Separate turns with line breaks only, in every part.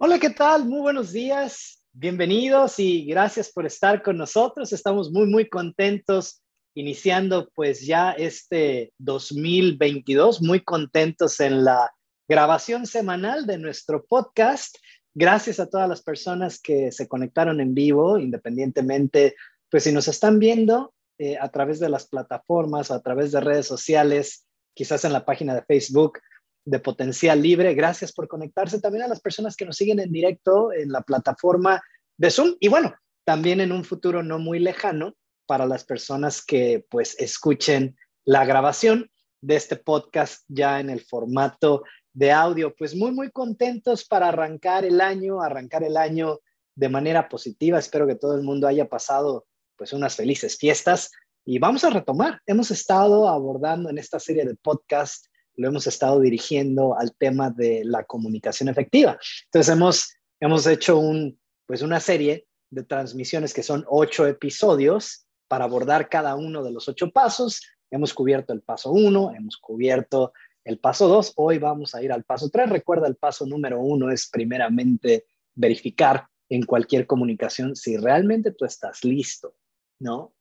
Hola, ¿qué tal? Muy buenos días. Bienvenidos y gracias por estar con nosotros. Estamos muy, muy contentos iniciando pues ya este 2022, muy contentos en la grabación semanal de nuestro podcast. Gracias a todas las personas que se conectaron en vivo, independientemente, pues si nos están viendo eh, a través de las plataformas o a través de redes sociales, quizás en la página de Facebook de Potencial Libre. Gracias por conectarse también a las personas que nos siguen en directo en la plataforma de Zoom y bueno, también en un futuro no muy lejano para las personas que pues escuchen la grabación de este podcast ya en el formato de audio. Pues muy, muy contentos para arrancar el año, arrancar el año de manera positiva. Espero que todo el mundo haya pasado pues unas felices fiestas y vamos a retomar. Hemos estado abordando en esta serie de podcast, lo hemos estado dirigiendo al tema de la comunicación efectiva. Entonces hemos, hemos hecho un, pues una serie de transmisiones que son ocho episodios para abordar cada uno de los ocho pasos. Hemos cubierto el paso uno, hemos cubierto el paso dos, hoy vamos a ir al paso tres. Recuerda, el paso número uno es primeramente verificar en cualquier comunicación si realmente tú estás listo, ¿no?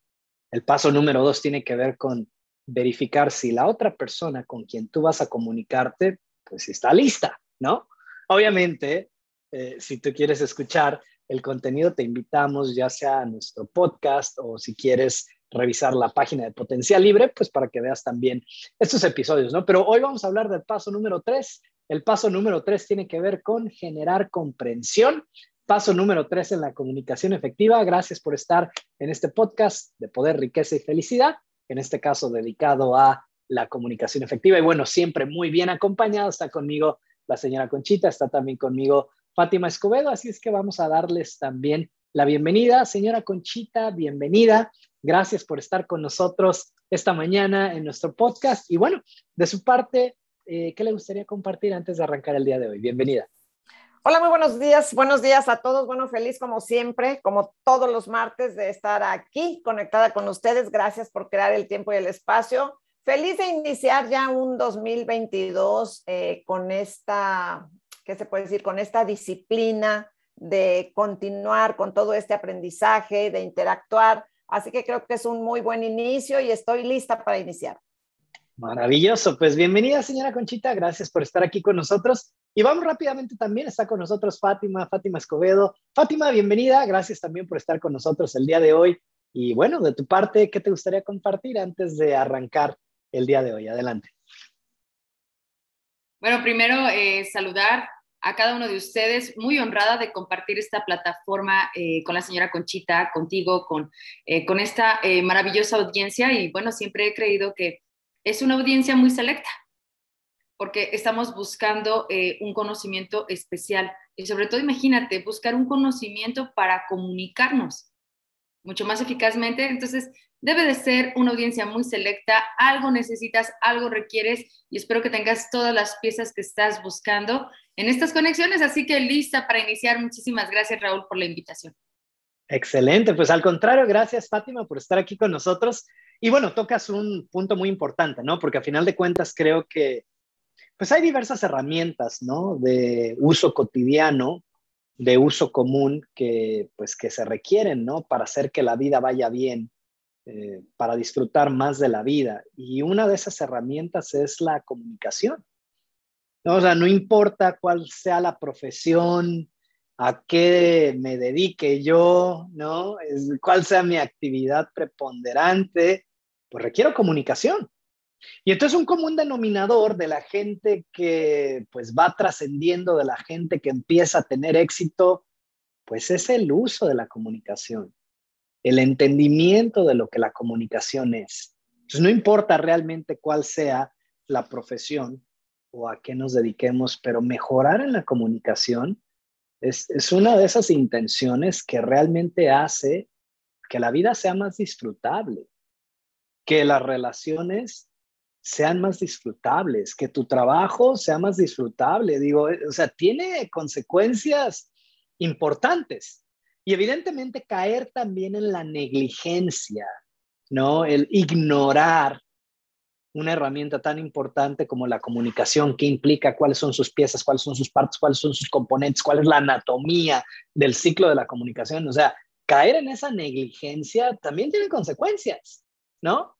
El paso número dos tiene que ver con verificar si la otra persona con quien tú vas a comunicarte, pues está lista, ¿no? Obviamente, eh, si tú quieres escuchar el contenido, te invitamos ya sea a nuestro podcast o si quieres revisar la página de Potencial Libre, pues para que veas también estos episodios, ¿no? Pero hoy vamos a hablar del paso número tres. El paso número tres tiene que ver con generar comprensión. Paso número tres en la comunicación efectiva. Gracias por estar en este podcast de Poder, Riqueza y Felicidad, en este caso dedicado a la comunicación efectiva. Y bueno, siempre muy bien acompañado. Está conmigo la señora Conchita, está también conmigo Fátima Escobedo, así es que vamos a darles también la bienvenida. Señora Conchita, bienvenida. Gracias por estar con nosotros esta mañana en nuestro podcast. Y bueno, de su parte, eh, ¿qué le gustaría compartir antes de arrancar el día de hoy? Bienvenida.
Hola, muy buenos días. Buenos días a todos. Bueno, feliz como siempre, como todos los martes, de estar aquí conectada con ustedes. Gracias por crear el tiempo y el espacio. Feliz de iniciar ya un 2022 eh, con esta ¿qué se puede decir? Con esta disciplina de continuar con todo este aprendizaje, de interactuar. Así que creo que es un muy buen inicio y estoy lista para iniciar.
Maravilloso, pues bienvenida señora Conchita, gracias por estar aquí con nosotros. Y vamos rápidamente también, está con nosotros Fátima, Fátima Escobedo. Fátima, bienvenida, gracias también por estar con nosotros el día de hoy. Y bueno, de tu parte, ¿qué te gustaría compartir antes de arrancar el día de hoy? Adelante.
Bueno, primero eh, saludar a cada uno de ustedes, muy honrada de compartir esta plataforma eh, con la señora Conchita, contigo, con, eh, con esta eh, maravillosa audiencia. Y bueno, siempre he creído que es una audiencia muy selecta, porque estamos buscando un conocimiento especial. Y sobre todo, imagínate, buscar un conocimiento para comunicarnos mucho más eficazmente. Entonces, debe de ser una audiencia muy selecta, algo necesitas, algo requieres y espero que tengas todas las piezas que estás buscando en estas conexiones, así que lista para iniciar. Muchísimas gracias Raúl por la invitación.
Excelente, pues al contrario, gracias Fátima por estar aquí con nosotros. Y bueno, tocas un punto muy importante, ¿no? Porque a final de cuentas creo que pues hay diversas herramientas, ¿no? De uso cotidiano, de uso común que pues que se requieren, ¿no? Para hacer que la vida vaya bien eh, para disfrutar más de la vida. Y una de esas herramientas es la comunicación. ¿no? O sea, no importa cuál sea la profesión, a qué me dedique yo, ¿no? Es, cuál sea mi actividad preponderante, pues requiero comunicación. Y entonces un común denominador de la gente que pues va trascendiendo, de la gente que empieza a tener éxito, pues es el uso de la comunicación el entendimiento de lo que la comunicación es. Entonces, no importa realmente cuál sea la profesión o a qué nos dediquemos, pero mejorar en la comunicación es, es una de esas intenciones que realmente hace que la vida sea más disfrutable, que las relaciones sean más disfrutables, que tu trabajo sea más disfrutable. Digo, o sea, tiene consecuencias importantes. Y evidentemente caer también en la negligencia, ¿no? El ignorar una herramienta tan importante como la comunicación, qué implica, cuáles son sus piezas, cuáles son sus partes, cuáles son sus componentes, cuál es la anatomía del ciclo de la comunicación. O sea, caer en esa negligencia también tiene consecuencias, ¿no?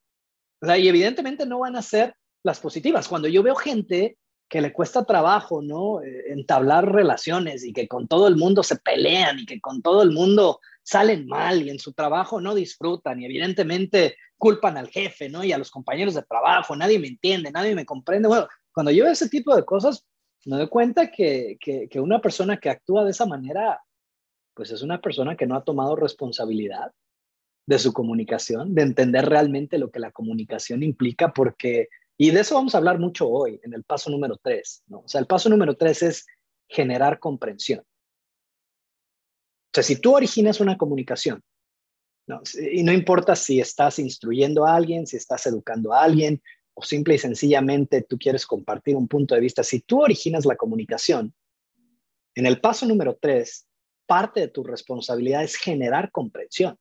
O sea, y evidentemente no van a ser las positivas. Cuando yo veo gente que le cuesta trabajo, ¿no? Eh, entablar relaciones y que con todo el mundo se pelean y que con todo el mundo salen mal y en su trabajo no disfrutan y evidentemente culpan al jefe, ¿no? Y a los compañeros de trabajo, nadie me entiende, nadie me comprende. Bueno, cuando yo veo ese tipo de cosas, me doy cuenta que, que, que una persona que actúa de esa manera, pues es una persona que no ha tomado responsabilidad de su comunicación, de entender realmente lo que la comunicación implica, porque, y de eso vamos a hablar mucho hoy, en el paso número tres, ¿no? O sea, el paso número tres es generar comprensión. O sea, si tú originas una comunicación, ¿no? y no importa si estás instruyendo a alguien, si estás educando a alguien, o simple y sencillamente tú quieres compartir un punto de vista, si tú originas la comunicación, en el paso número tres, parte de tu responsabilidad es generar comprensión.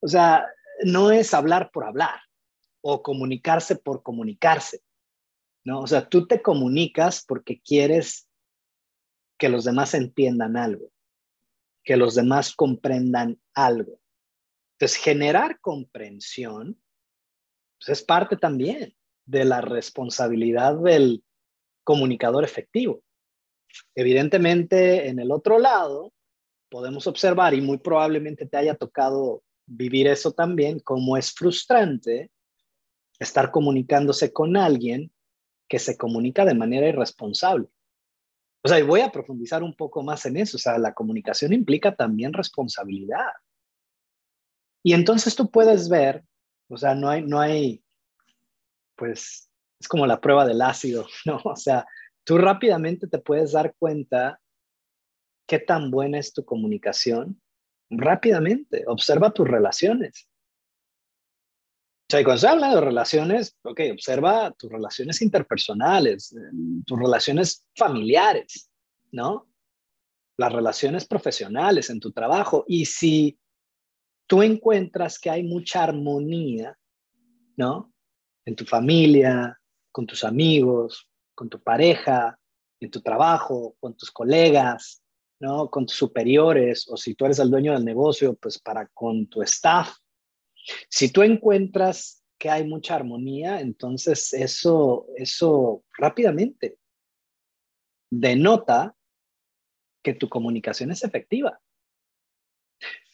O sea, no es hablar por hablar o comunicarse por comunicarse, ¿no? O sea, tú te comunicas porque quieres que los demás entiendan algo, que los demás comprendan algo. Entonces, generar comprensión pues, es parte también de la responsabilidad del comunicador efectivo. Evidentemente, en el otro lado, podemos observar, y muy probablemente te haya tocado vivir eso también, como es frustrante estar comunicándose con alguien que se comunica de manera irresponsable. O sea, y voy a profundizar un poco más en eso. O sea, la comunicación implica también responsabilidad. Y entonces tú puedes ver, o sea, no hay, no hay, pues, es como la prueba del ácido, ¿no? O sea, tú rápidamente te puedes dar cuenta qué tan buena es tu comunicación rápidamente. Observa tus relaciones. O sea, cuando se habla de relaciones, ok, observa tus relaciones interpersonales, tus relaciones familiares, ¿no? Las relaciones profesionales en tu trabajo. Y si tú encuentras que hay mucha armonía, ¿no? En tu familia, con tus amigos, con tu pareja, en tu trabajo, con tus colegas, ¿no? Con tus superiores o si tú eres el dueño del negocio, pues para con tu staff. Si tú encuentras que hay mucha armonía, entonces eso, eso rápidamente denota que tu comunicación es efectiva.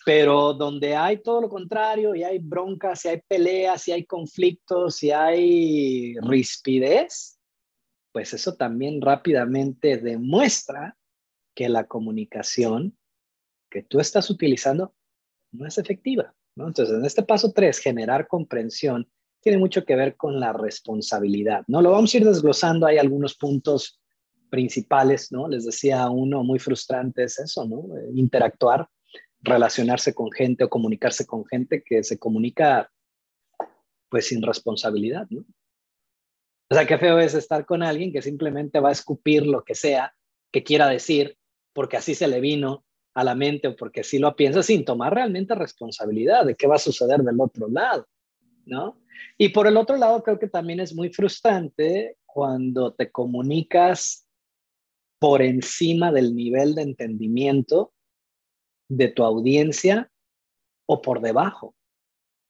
Pero donde hay todo lo contrario, y hay broncas, y hay peleas, y hay conflictos, y hay rispidez, pues eso también rápidamente demuestra que la comunicación que tú estás utilizando no es efectiva. ¿No? Entonces, en este paso tres, generar comprensión, tiene mucho que ver con la responsabilidad. ¿no? Lo vamos a ir desglosando, hay algunos puntos principales, ¿no? Les decía uno muy frustrante es eso, ¿no? Eh, interactuar, relacionarse con gente o comunicarse con gente que se comunica pues sin responsabilidad, ¿no? O sea, qué feo es estar con alguien que simplemente va a escupir lo que sea que quiera decir porque así se le vino a la mente o porque así lo piensa sin tomar realmente responsabilidad de qué va a suceder del otro lado, ¿no? Y por el otro lado, creo que también es muy frustrante cuando te comunicas por encima del nivel de entendimiento de tu audiencia o por debajo.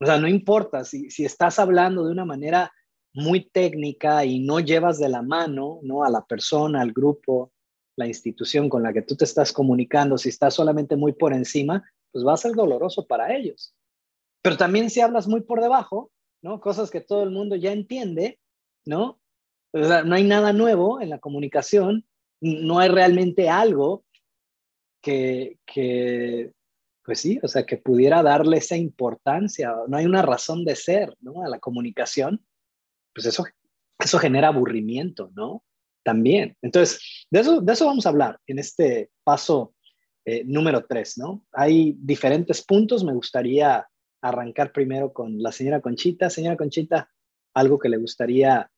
O sea, no importa si, si estás hablando de una manera muy técnica y no llevas de la mano ¿no? a la persona, al grupo, la institución con la que tú te estás comunicando, si estás solamente muy por encima, pues va a ser doloroso para ellos. Pero también si hablas muy por debajo, ¿no? Cosas que todo el mundo ya entiende, ¿no? no hay nada nuevo en la comunicación, no hay realmente algo que, que, pues sí, o sea, que pudiera darle esa importancia, no hay una razón de ser, ¿no? A la comunicación, pues eso, eso genera aburrimiento, ¿no? También. Entonces, de eso, de eso vamos a hablar en este paso eh, número tres, ¿no? Hay diferentes puntos. Me gustaría arrancar primero con la señora Conchita. Señora Conchita, algo que le gustaría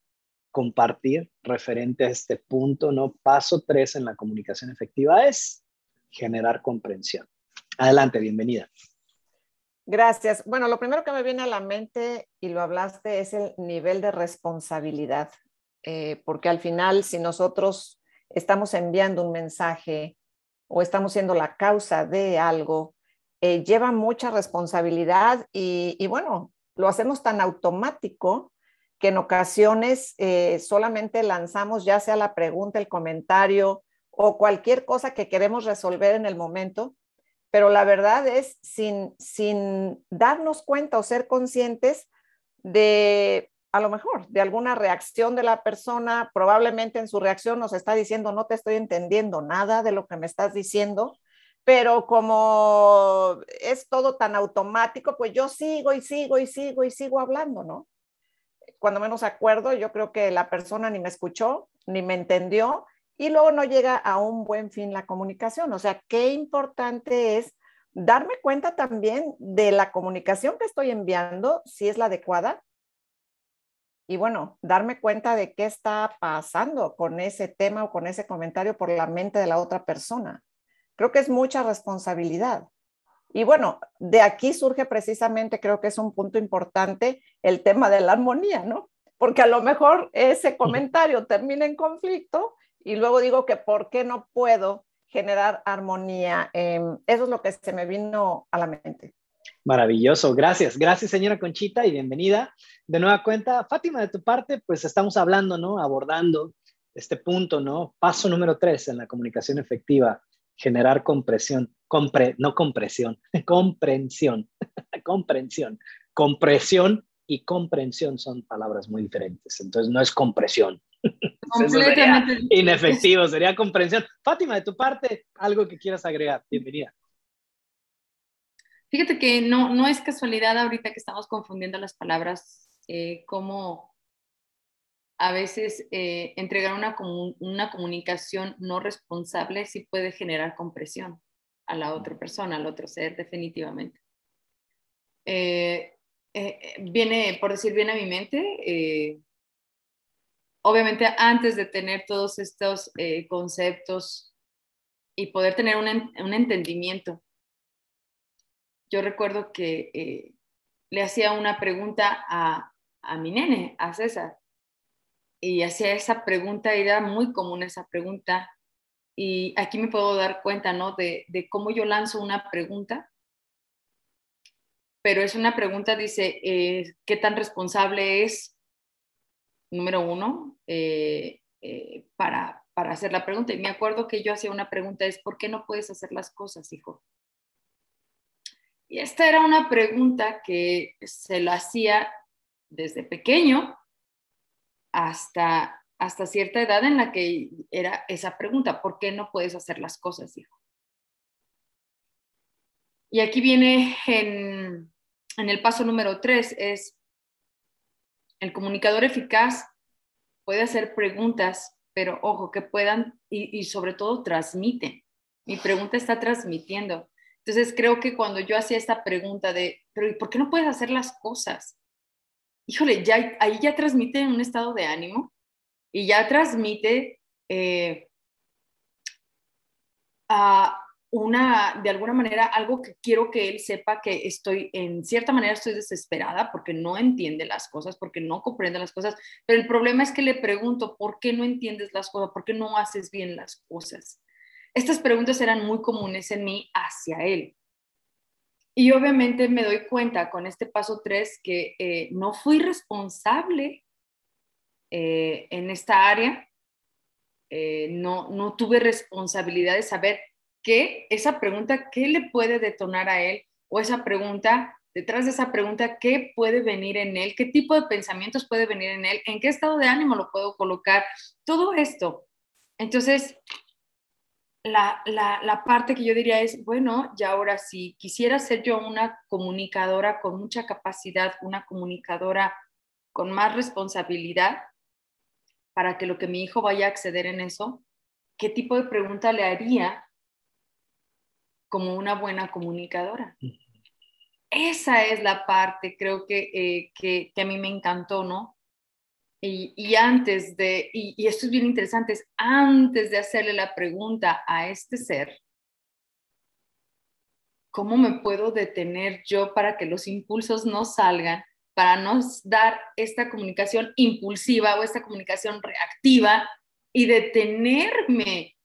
compartir referente a este punto, ¿no? Paso tres en la comunicación efectiva es generar comprensión. Adelante, bienvenida.
Gracias. Bueno, lo primero que me viene a la mente, y lo hablaste, es el nivel de responsabilidad, eh, porque al final, si nosotros estamos enviando un mensaje o estamos siendo la causa de algo, eh, lleva mucha responsabilidad y, bueno, lo hacemos tan automático que en ocasiones eh, solamente lanzamos ya sea la pregunta, el comentario o cualquier cosa que queremos resolver en el momento, pero la verdad es sin, sin darnos cuenta o ser conscientes de, a lo mejor, de alguna reacción de la persona, probablemente en su reacción nos está diciendo, no te estoy entendiendo nada de lo que me estás diciendo, pero como es todo tan automático, pues yo sigo y sigo y sigo y sigo hablando, ¿no? Cuando menos acuerdo, yo creo que la persona ni me escuchó, ni me entendió, y luego no llega a un buen fin la comunicación. O sea, qué importante es darme cuenta también de la comunicación que estoy enviando, si es la adecuada. Y bueno, darme cuenta de qué está pasando con ese tema o con ese comentario por la mente de la otra persona. Creo que es mucha responsabilidad. Y bueno, de aquí surge precisamente, creo que es un punto importante, el tema de la armonía, ¿no? Porque a lo mejor ese comentario termina en conflicto y luego digo que por qué no puedo generar armonía. Em, eso es lo que se me vino a la mente.
Maravilloso, gracias. Gracias, señora Conchita, y bienvenida. De nueva cuenta, Fátima, de tu parte, pues estamos hablando, ¿no? Abordando este punto, ¿no? Paso número tres en la comunicación efectiva, generar compresión, compre, no compresión, comprensión, comprensión, compresión y comprensión son palabras muy diferentes. Entonces, no es compresión, Completamente. inefectivo, sería comprensión. Fátima, de tu parte, algo que quieras agregar. Bienvenida.
Fíjate que no, no es casualidad ahorita que estamos confundiendo las palabras, eh, como a veces eh, entregar una, una comunicación no responsable sí puede generar compresión a la otra persona, al otro ser, definitivamente. Eh, viene, por decir, viene a mi mente obviamente antes de tener todos estos eh, conceptos y poder tener un, entendimiento, yo recuerdo que eh, le hacía una pregunta a, mi nene, a César, y hacía esa pregunta, era muy común esa pregunta, y aquí me puedo dar cuenta, ¿no? De, cómo yo lanzo una pregunta, pero es una pregunta, dice, eh, ¿qué tan responsable es número uno, eh, para, para hacer la pregunta. Y me acuerdo que yo hacía una pregunta, es, ¿por qué no puedes hacer las cosas, hijo? Y esta era una pregunta que se la hacía desde pequeño hasta, hasta cierta edad en la que era esa pregunta, ¿por qué no puedes hacer las cosas, hijo? Y aquí viene en, en el paso número tres, es el comunicador eficaz puede hacer preguntas, pero ojo, que puedan y, sobre todo transmiten. Mi pregunta está transmitiendo. Entonces creo que cuando yo hacía esta pregunta de, pero ¿por qué no puedes hacer las cosas? Híjole, ya, ahí ya transmite un estado de ánimo y ya transmite eh, a, una, de alguna manera, algo que quiero que él sepa que estoy, en cierta manera, estoy desesperada porque no entiende las cosas, porque no comprende las cosas, pero el problema es que le pregunto, ¿por qué no entiendes las cosas? ¿Por qué no haces bien las cosas? Estas preguntas eran muy comunes en mí hacia él. Y obviamente me doy cuenta con este paso 3 que eh, no fui responsable eh, en esta área, eh, no, no tuve responsabilidad de saber que esa pregunta, ¿qué le puede detonar a él? O esa pregunta, detrás de esa pregunta, ¿qué puede venir en él? ¿Qué tipo de pensamientos puede venir en él? ¿En qué estado de ánimo lo puedo colocar? Todo esto. Entonces, la, la, parte que yo diría es, bueno, ya ahora si quisiera ser yo una comunicadora con mucha capacidad, una comunicadora con más responsabilidad, para que lo que mi hijo vaya a acceder en eso, ¿qué tipo de pregunta le haría como una buena comunicadora. Esa es la parte, creo que, eh, que, a mí me encantó, ¿no? Y, antes de, y, esto es bien interesante, es antes de hacerle la pregunta a este ser, ¿cómo me puedo detener yo para que los impulsos no salgan? para no dar esta comunicación impulsiva o esta comunicación reactiva y detenerme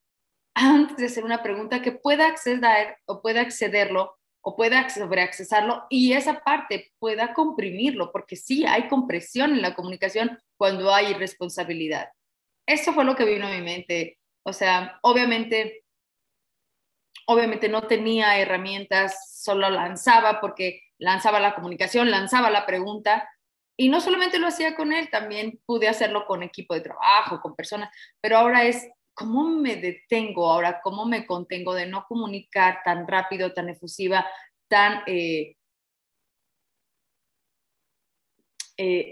antes de hacer una pregunta que pueda acceder o pueda accederlo o pueda sobreaccesarlo y esa parte pueda comprimirlo, porque sí hay compresión en la comunicación cuando hay irresponsabilidad. Eso fue lo que vino a mi mente. O sea, obviamente, obviamente no tenía herramientas, solo lanzaba porque lanzaba la comunicación, lanzaba la pregunta. Y no solamente lo hacía con él, también pude hacerlo con equipo de trabajo, con personas, pero ahora es cómo me detengo, ahora cómo me contengo de no comunicar tan rápido, tan efusiva, tan eh,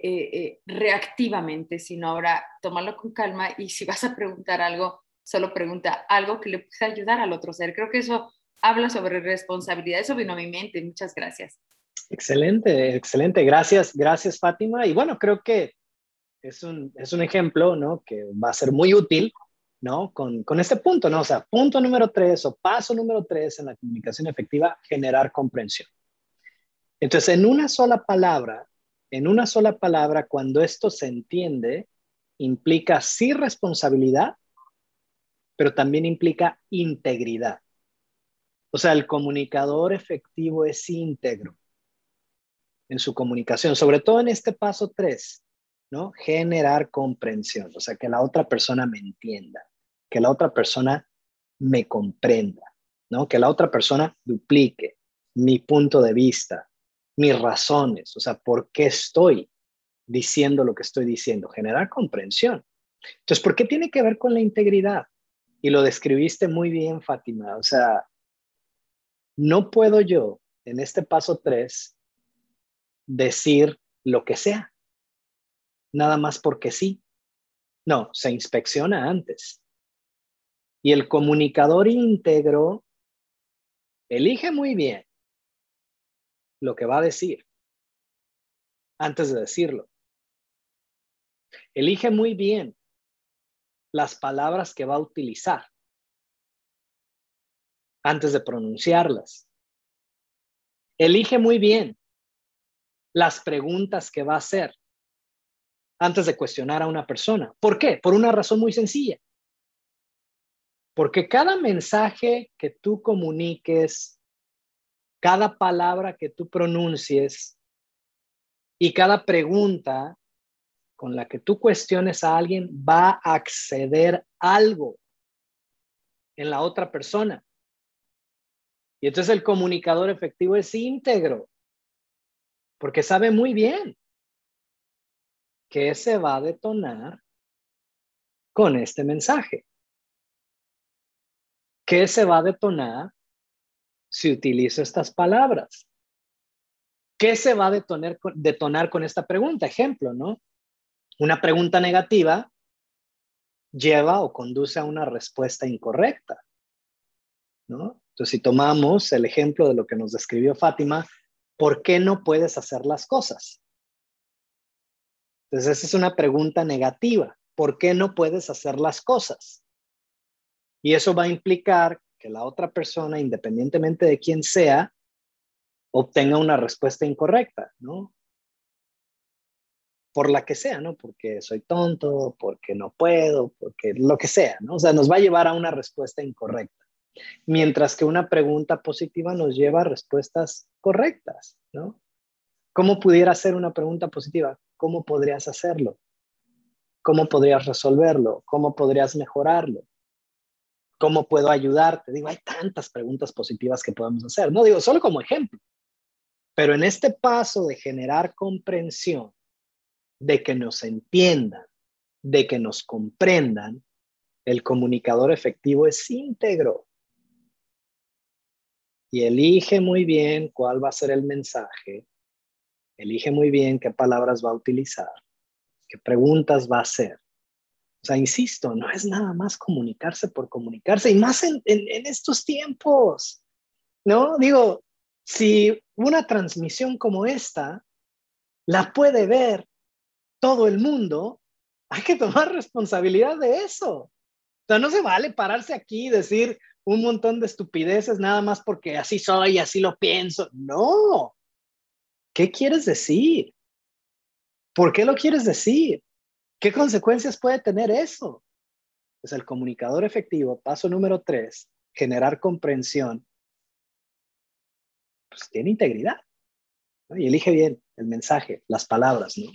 eh, eh, reactivamente, sino ahora tomarlo con calma y si vas a preguntar algo, solo pregunta algo que le pueda ayudar al otro ser. Creo que eso habla sobre responsabilidad, eso vino a mi mente. Muchas gracias.
Excelente, excelente. Gracias, gracias Fátima. Y bueno, creo que es un, es un ejemplo, ¿no? Que va a ser muy útil, ¿no? Con, con este punto, ¿no? O sea, punto número tres o paso número tres en la comunicación efectiva, generar comprensión. Entonces, en una sola palabra, en una sola palabra, cuando esto se entiende, implica sí responsabilidad, pero también implica integridad. O sea, el comunicador efectivo es íntegro en su comunicación, sobre todo en este paso tres, ¿no? Generar comprensión, o sea, que la otra persona me entienda, que la otra persona me comprenda, ¿no? Que la otra persona duplique mi punto de vista, mis razones, o sea, por qué estoy diciendo lo que estoy diciendo, generar comprensión. Entonces, ¿por qué tiene que ver con la integridad? Y lo describiste muy bien, Fátima, o sea, no puedo yo en este paso tres decir lo que sea, nada más porque sí. No, se inspecciona antes. Y el comunicador íntegro elige muy bien lo que va a decir antes de decirlo. Elige muy bien las palabras que va a utilizar antes de pronunciarlas. Elige muy bien las preguntas que va a hacer antes de cuestionar a una persona. ¿Por qué? Por una razón muy sencilla. Porque cada mensaje que tú comuniques, cada palabra que tú pronuncies y cada pregunta con la que tú cuestiones a alguien va a acceder algo en la otra persona. Y entonces el comunicador efectivo es íntegro porque sabe muy bien que se va a detonar con este mensaje. ¿Qué se va a detonar si utilizo estas palabras? ¿Qué se va a detonar, detonar con esta pregunta? Ejemplo, ¿no? Una pregunta negativa lleva o conduce a una respuesta incorrecta, ¿no? Entonces, si tomamos el ejemplo de lo que nos describió Fátima, ¿por qué no puedes hacer las cosas? Entonces, esa es una pregunta negativa. ¿Por qué no puedes hacer las cosas? Y eso va a implicar que la otra persona, independientemente de quién sea, obtenga una respuesta incorrecta, ¿no? Por la que sea, ¿no? Porque soy tonto, porque no puedo, porque lo que sea, ¿no? O sea, nos va a llevar a una respuesta incorrecta mientras que una pregunta positiva nos lleva a respuestas correctas, ¿no? ¿Cómo pudiera ser una pregunta positiva? ¿Cómo podrías hacerlo? ¿Cómo podrías resolverlo? ¿Cómo podrías mejorarlo? ¿Cómo puedo ayudarte? Digo, hay tantas preguntas positivas que podemos hacer, no digo, solo como ejemplo. Pero en este paso de generar comprensión, de que nos entiendan, de que nos comprendan, el comunicador efectivo es íntegro y elige muy bien cuál va a ser el mensaje, elige muy bien qué palabras va a utilizar, qué preguntas va a hacer. O sea, insisto, no es nada más comunicarse por comunicarse y más en, estos tiempos, ¿no? Digo, si una transmisión como esta la puede ver todo el mundo, hay que tomar responsabilidad de eso. O sea, no se vale pararse aquí y decir, un montón de estupideces nada más porque así soy, así lo pienso. No. ¿Qué quieres decir? ¿Por qué lo quieres decir? ¿Qué consecuencias puede tener eso? Pues el comunicador efectivo, paso número tres, generar comprensión, pues tiene integridad. Y elige bien el mensaje, las palabras. ¿no?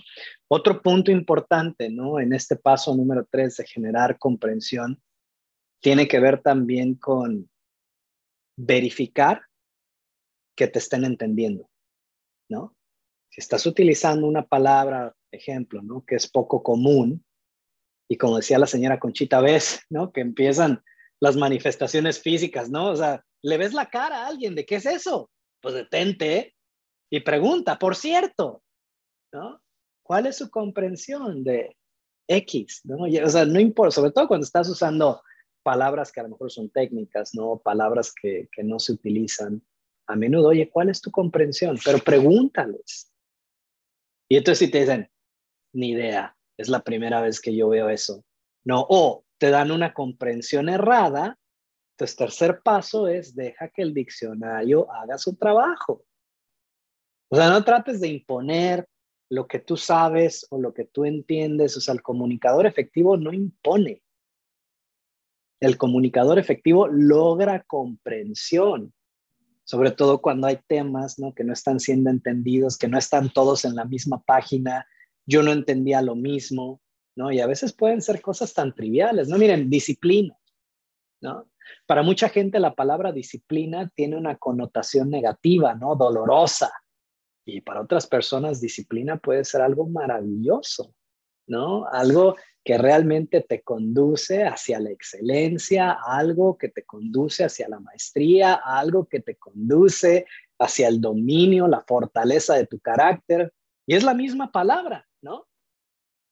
Otro punto importante ¿no? en este paso número tres de generar comprensión tiene que ver también con verificar que te estén entendiendo. ¿no? Si estás utilizando una palabra, ejemplo, ¿no? que es poco común, y como decía la señora Conchita, ves, ¿no? Que empiezan las manifestaciones físicas, ¿no? O sea, le ves la cara a alguien de qué es eso, pues detente y pregunta, por cierto, ¿no? ¿Cuál es su comprensión de X? ¿no? O sea, no importa, sobre todo cuando estás usando palabras que a lo mejor son técnicas, ¿no? Palabras que, que no se utilizan a menudo. Oye, ¿cuál es tu comprensión? Pero pregúntales. Y entonces si te dicen, ni idea, es la primera vez que yo veo eso. No, o te dan una comprensión errada. Entonces, tercer paso es deja que el diccionario haga su trabajo. O sea, no trates de imponer lo que tú sabes o lo que tú entiendes. O sea, el comunicador efectivo no impone. El comunicador efectivo logra comprensión, sobre todo cuando hay temas ¿no? que no están siendo entendidos, que no están todos en la misma página, yo no entendía lo mismo, ¿no? Y a veces pueden ser cosas tan triviales, ¿no? Miren, disciplina, ¿no? Para mucha gente la palabra disciplina tiene una connotación negativa, ¿no? Dolorosa. Y para otras personas disciplina puede ser algo maravilloso, ¿no? Algo que realmente te conduce hacia la excelencia, algo que te conduce hacia la maestría, algo que te conduce hacia el dominio, la fortaleza de tu carácter. Y es la misma palabra, ¿no?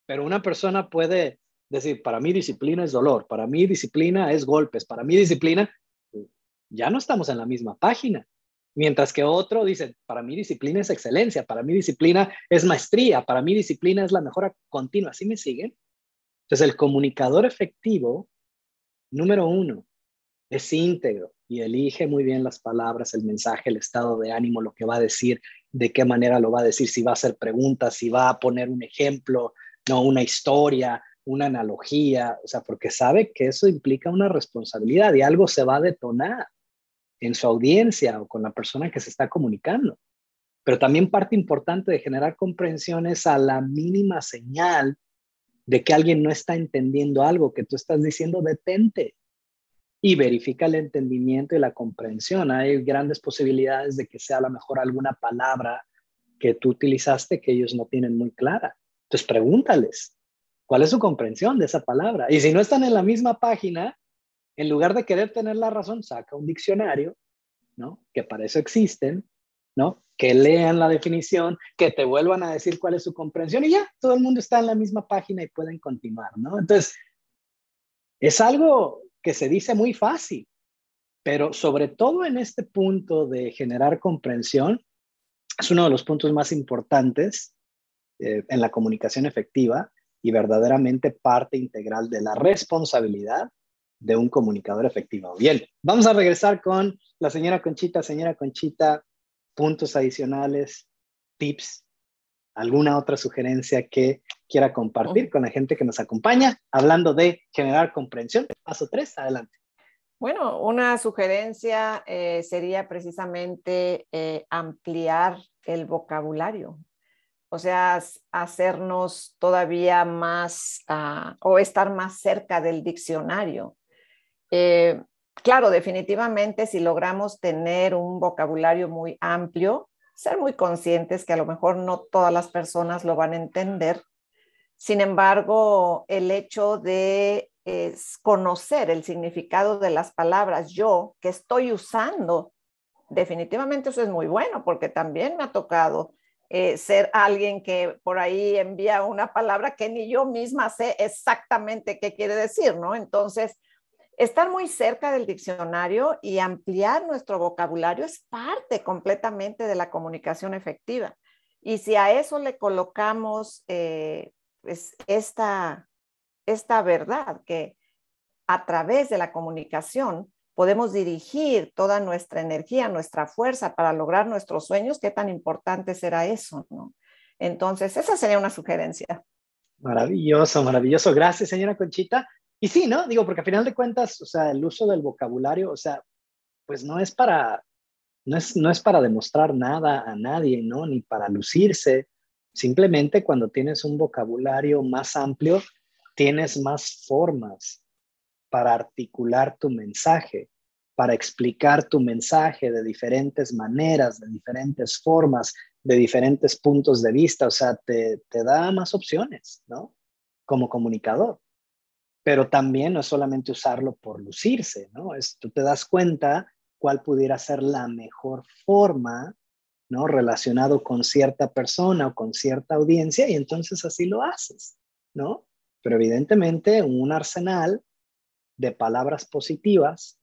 Pero una persona puede decir, para mí disciplina es dolor, para mí disciplina es golpes, para mí disciplina, ya no estamos en la misma página. Mientras que otro dice, para mí disciplina es excelencia, para mí disciplina es maestría, para mí disciplina es la mejora continua. ¿Sí me siguen? Entonces, el comunicador efectivo, número uno, es íntegro y elige muy bien las palabras, el mensaje, el estado de ánimo, lo que va a decir, de qué manera lo va a decir, si va a hacer preguntas, si va a poner un ejemplo, no una historia, una analogía, o sea, porque sabe que eso implica una responsabilidad y algo se va a detonar en su audiencia o con la persona que se está comunicando. Pero también parte importante de generar comprensión es a la mínima señal de que alguien no está entendiendo algo que tú estás diciendo, detente y verifica el entendimiento y la comprensión. Hay grandes posibilidades de que sea a lo mejor alguna palabra que tú utilizaste que ellos no tienen muy clara. Entonces pregúntales, ¿cuál es su comprensión de esa palabra? Y si no están en la misma página, en lugar de querer tener la razón, saca un diccionario, ¿no? Que para eso existen, ¿no? Que lean la definición, que te vuelvan a decir cuál es su comprensión y ya, todo el mundo está en la misma página y pueden continuar, ¿no? Entonces, es algo que se dice muy fácil, pero sobre todo en este punto de generar comprensión, es uno de los puntos más importantes eh, en la comunicación efectiva y verdaderamente parte integral de la responsabilidad de un comunicador efectivo. Bien, vamos a regresar con la señora Conchita. Señora Conchita, puntos adicionales, tips, alguna otra sugerencia que quiera compartir con la gente que nos acompaña, hablando de generar comprensión. Paso tres, adelante.
Bueno, una sugerencia eh, sería precisamente eh, ampliar el vocabulario, o sea, hacernos todavía más uh, o estar más cerca del diccionario. Eh, claro, definitivamente si logramos tener un vocabulario muy amplio, ser muy conscientes que a lo mejor no todas las personas lo van a entender, sin embargo, el hecho de conocer el significado de las palabras yo que estoy usando, definitivamente eso es muy bueno porque también me ha tocado eh, ser alguien que por ahí envía una palabra que ni yo misma sé exactamente qué quiere decir, ¿no? Entonces, estar muy cerca del diccionario y ampliar nuestro vocabulario es parte completamente de la comunicación efectiva. Y si a eso le colocamos eh, pues esta, esta verdad que a través de la comunicación podemos dirigir toda nuestra energía, nuestra fuerza para lograr nuestros sueños, qué tan importante será eso, ¿no? Entonces, esa sería una sugerencia.
Maravilloso, maravilloso. Gracias, señora Conchita. Y sí, ¿no? Digo, porque a final de cuentas, o sea, el uso del vocabulario, o sea, pues no es para, no es, no es para demostrar nada a nadie, ¿no? Ni para lucirse. Simplemente cuando tienes un vocabulario más amplio, tienes más formas para articular tu mensaje, para explicar tu mensaje de diferentes maneras, de diferentes formas, de diferentes puntos de vista. O sea, te, te da más opciones, ¿no? Como comunicador. Pero también no es solamente usarlo por lucirse, ¿no? Es, tú te das cuenta cuál pudiera ser la mejor forma, ¿no? Relacionado con cierta persona o con cierta audiencia y entonces así lo haces, ¿no? Pero evidentemente un arsenal de palabras positivas,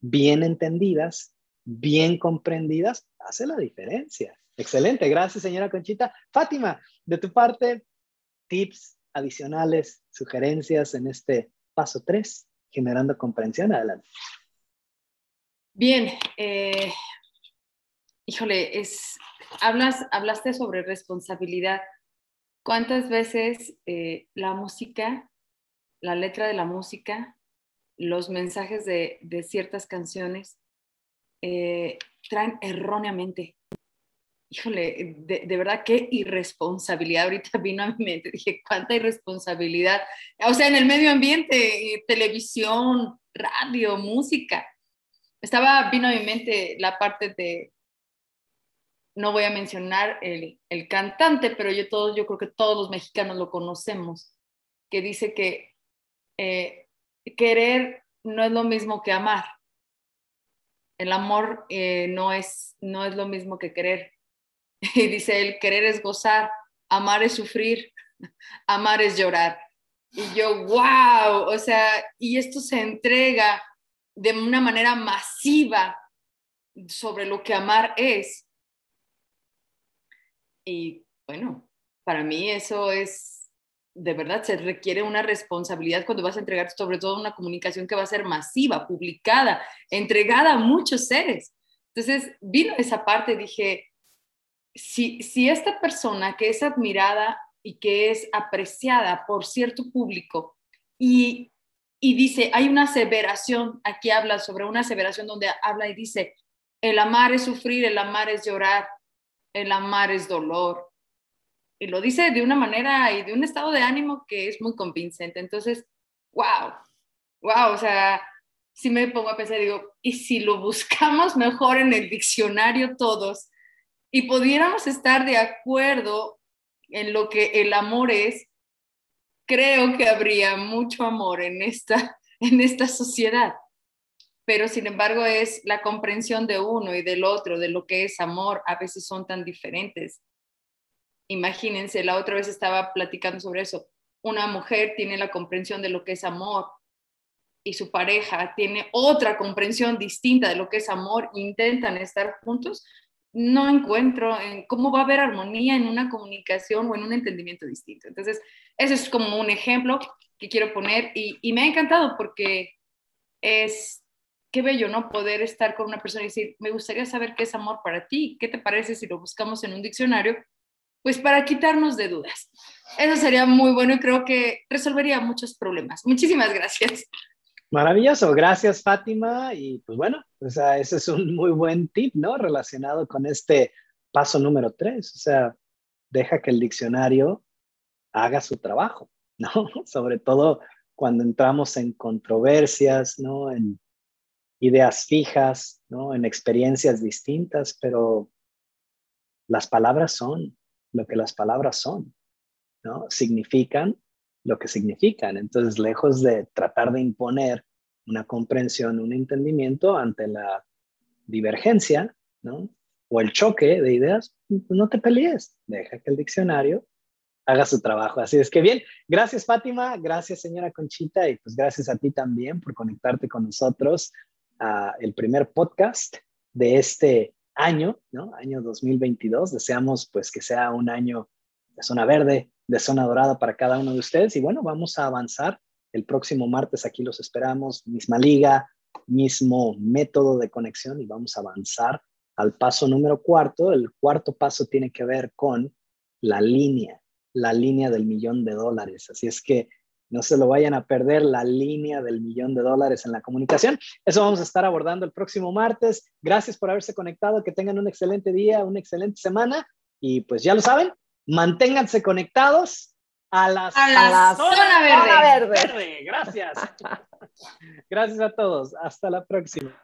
bien entendidas, bien comprendidas, hace la diferencia. Excelente, gracias señora Conchita. Fátima, de tu parte, tips adicionales, sugerencias en este paso 3, generando comprensión. Adelante.
Bien, eh, híjole, es, hablas, hablaste sobre responsabilidad. ¿Cuántas veces eh, la música, la letra de la música, los mensajes de, ciertas canciones eh, traen erróneamente? Híjole, de, verdad, qué irresponsabilidad. Ahorita vino a mi mente, dije, cuánta irresponsabilidad. O sea, en el medio ambiente, televisión, radio, música estaba, vino a mi mente la parte de, no voy a mencionar el, cantante, pero yo, todos, yo creo que todos los mexicanos lo conocemos, que dice que eh, querer no es lo mismo que amar. El amor eh, no, es, no es lo mismo que querer. Y dice, el querer es gozar, amar es sufrir, amar es llorar. Y yo, wow, o sea, y esto se entrega de una manera masiva sobre lo que amar es. Y bueno, para mí eso es, de verdad, se requiere una responsabilidad cuando vas a entregar sobre todo una comunicación que va a ser masiva, publicada, entregada a muchos seres. Entonces vino esa parte, dije, si, si esta persona que es admirada y que es apreciada por cierto público y y dice, hay una aseveración, aquí habla sobre una aseveración donde habla y dice, el amar es sufrir, el amar es llorar, el amar es dolor. Y lo dice de una manera y de un estado de ánimo que es muy convincente. Entonces, wow, wow, o sea, si me pongo a pensar, digo, ¿y si lo buscamos mejor en el diccionario todos y pudiéramos estar de acuerdo en lo que el amor es, creo que habría mucho amor en esta, en esta sociedad. Pero sin embargo es la comprensión de uno y del otro, de lo que es amor, a veces son tan diferentes. Imagínense, la otra vez estaba platicando sobre eso. Una mujer tiene la comprensión de lo que es amor y su pareja tiene otra comprensión distinta de lo que es amor, intentan estar juntos, no encuentro en cómo va a haber armonía en una comunicación o en un entendimiento distinto. Entonces, ese es como un ejemplo que quiero poner y, me ha encantado porque es, qué bello, ¿no? Poder estar con una persona y decir, me gustaría saber qué es amor para ti, ¿qué te parece si lo buscamos en un diccionario? Pues para quitarnos de dudas. Eso sería muy bueno y creo que resolvería muchos problemas. Muchísimas gracias.
Maravilloso, gracias Fátima. Y pues bueno, o sea, ese es un muy buen tip, ¿no? Relacionado con este paso número tres, o sea, deja que el diccionario haga su trabajo, ¿no? Sobre todo cuando entramos en controversias, ¿no? Ideas fijas, ¿no? En experiencias distintas, pero las palabras son lo que las palabras son, ¿no? Significan lo que significan. Entonces, lejos de tratar de imponer una comprensión, un entendimiento ante la divergencia, ¿no? O el choque de ideas, no te pelees, deja que el diccionario haga su trabajo. Así es que bien, gracias Fátima, gracias señora Conchita y pues gracias a ti también por conectarte con nosotros el primer podcast de este año, ¿no? Año 2022. Deseamos pues que sea un año de zona verde, de zona dorada para cada uno de ustedes. Y bueno, vamos a avanzar. El próximo martes aquí los esperamos, misma liga, mismo método de conexión y vamos a avanzar al paso número cuarto. El cuarto paso tiene que ver con la línea, la línea del millón de dólares. Así es que no se lo vayan a perder la línea del millón de dólares en la comunicación. Eso vamos a estar abordando el próximo martes. Gracias por haberse conectado. Que tengan un excelente día, una excelente semana. Y pues ya lo saben, manténganse conectados a, las,
a la, zona, verde.
verde. Gracias. Gracias a todos. Hasta la próxima.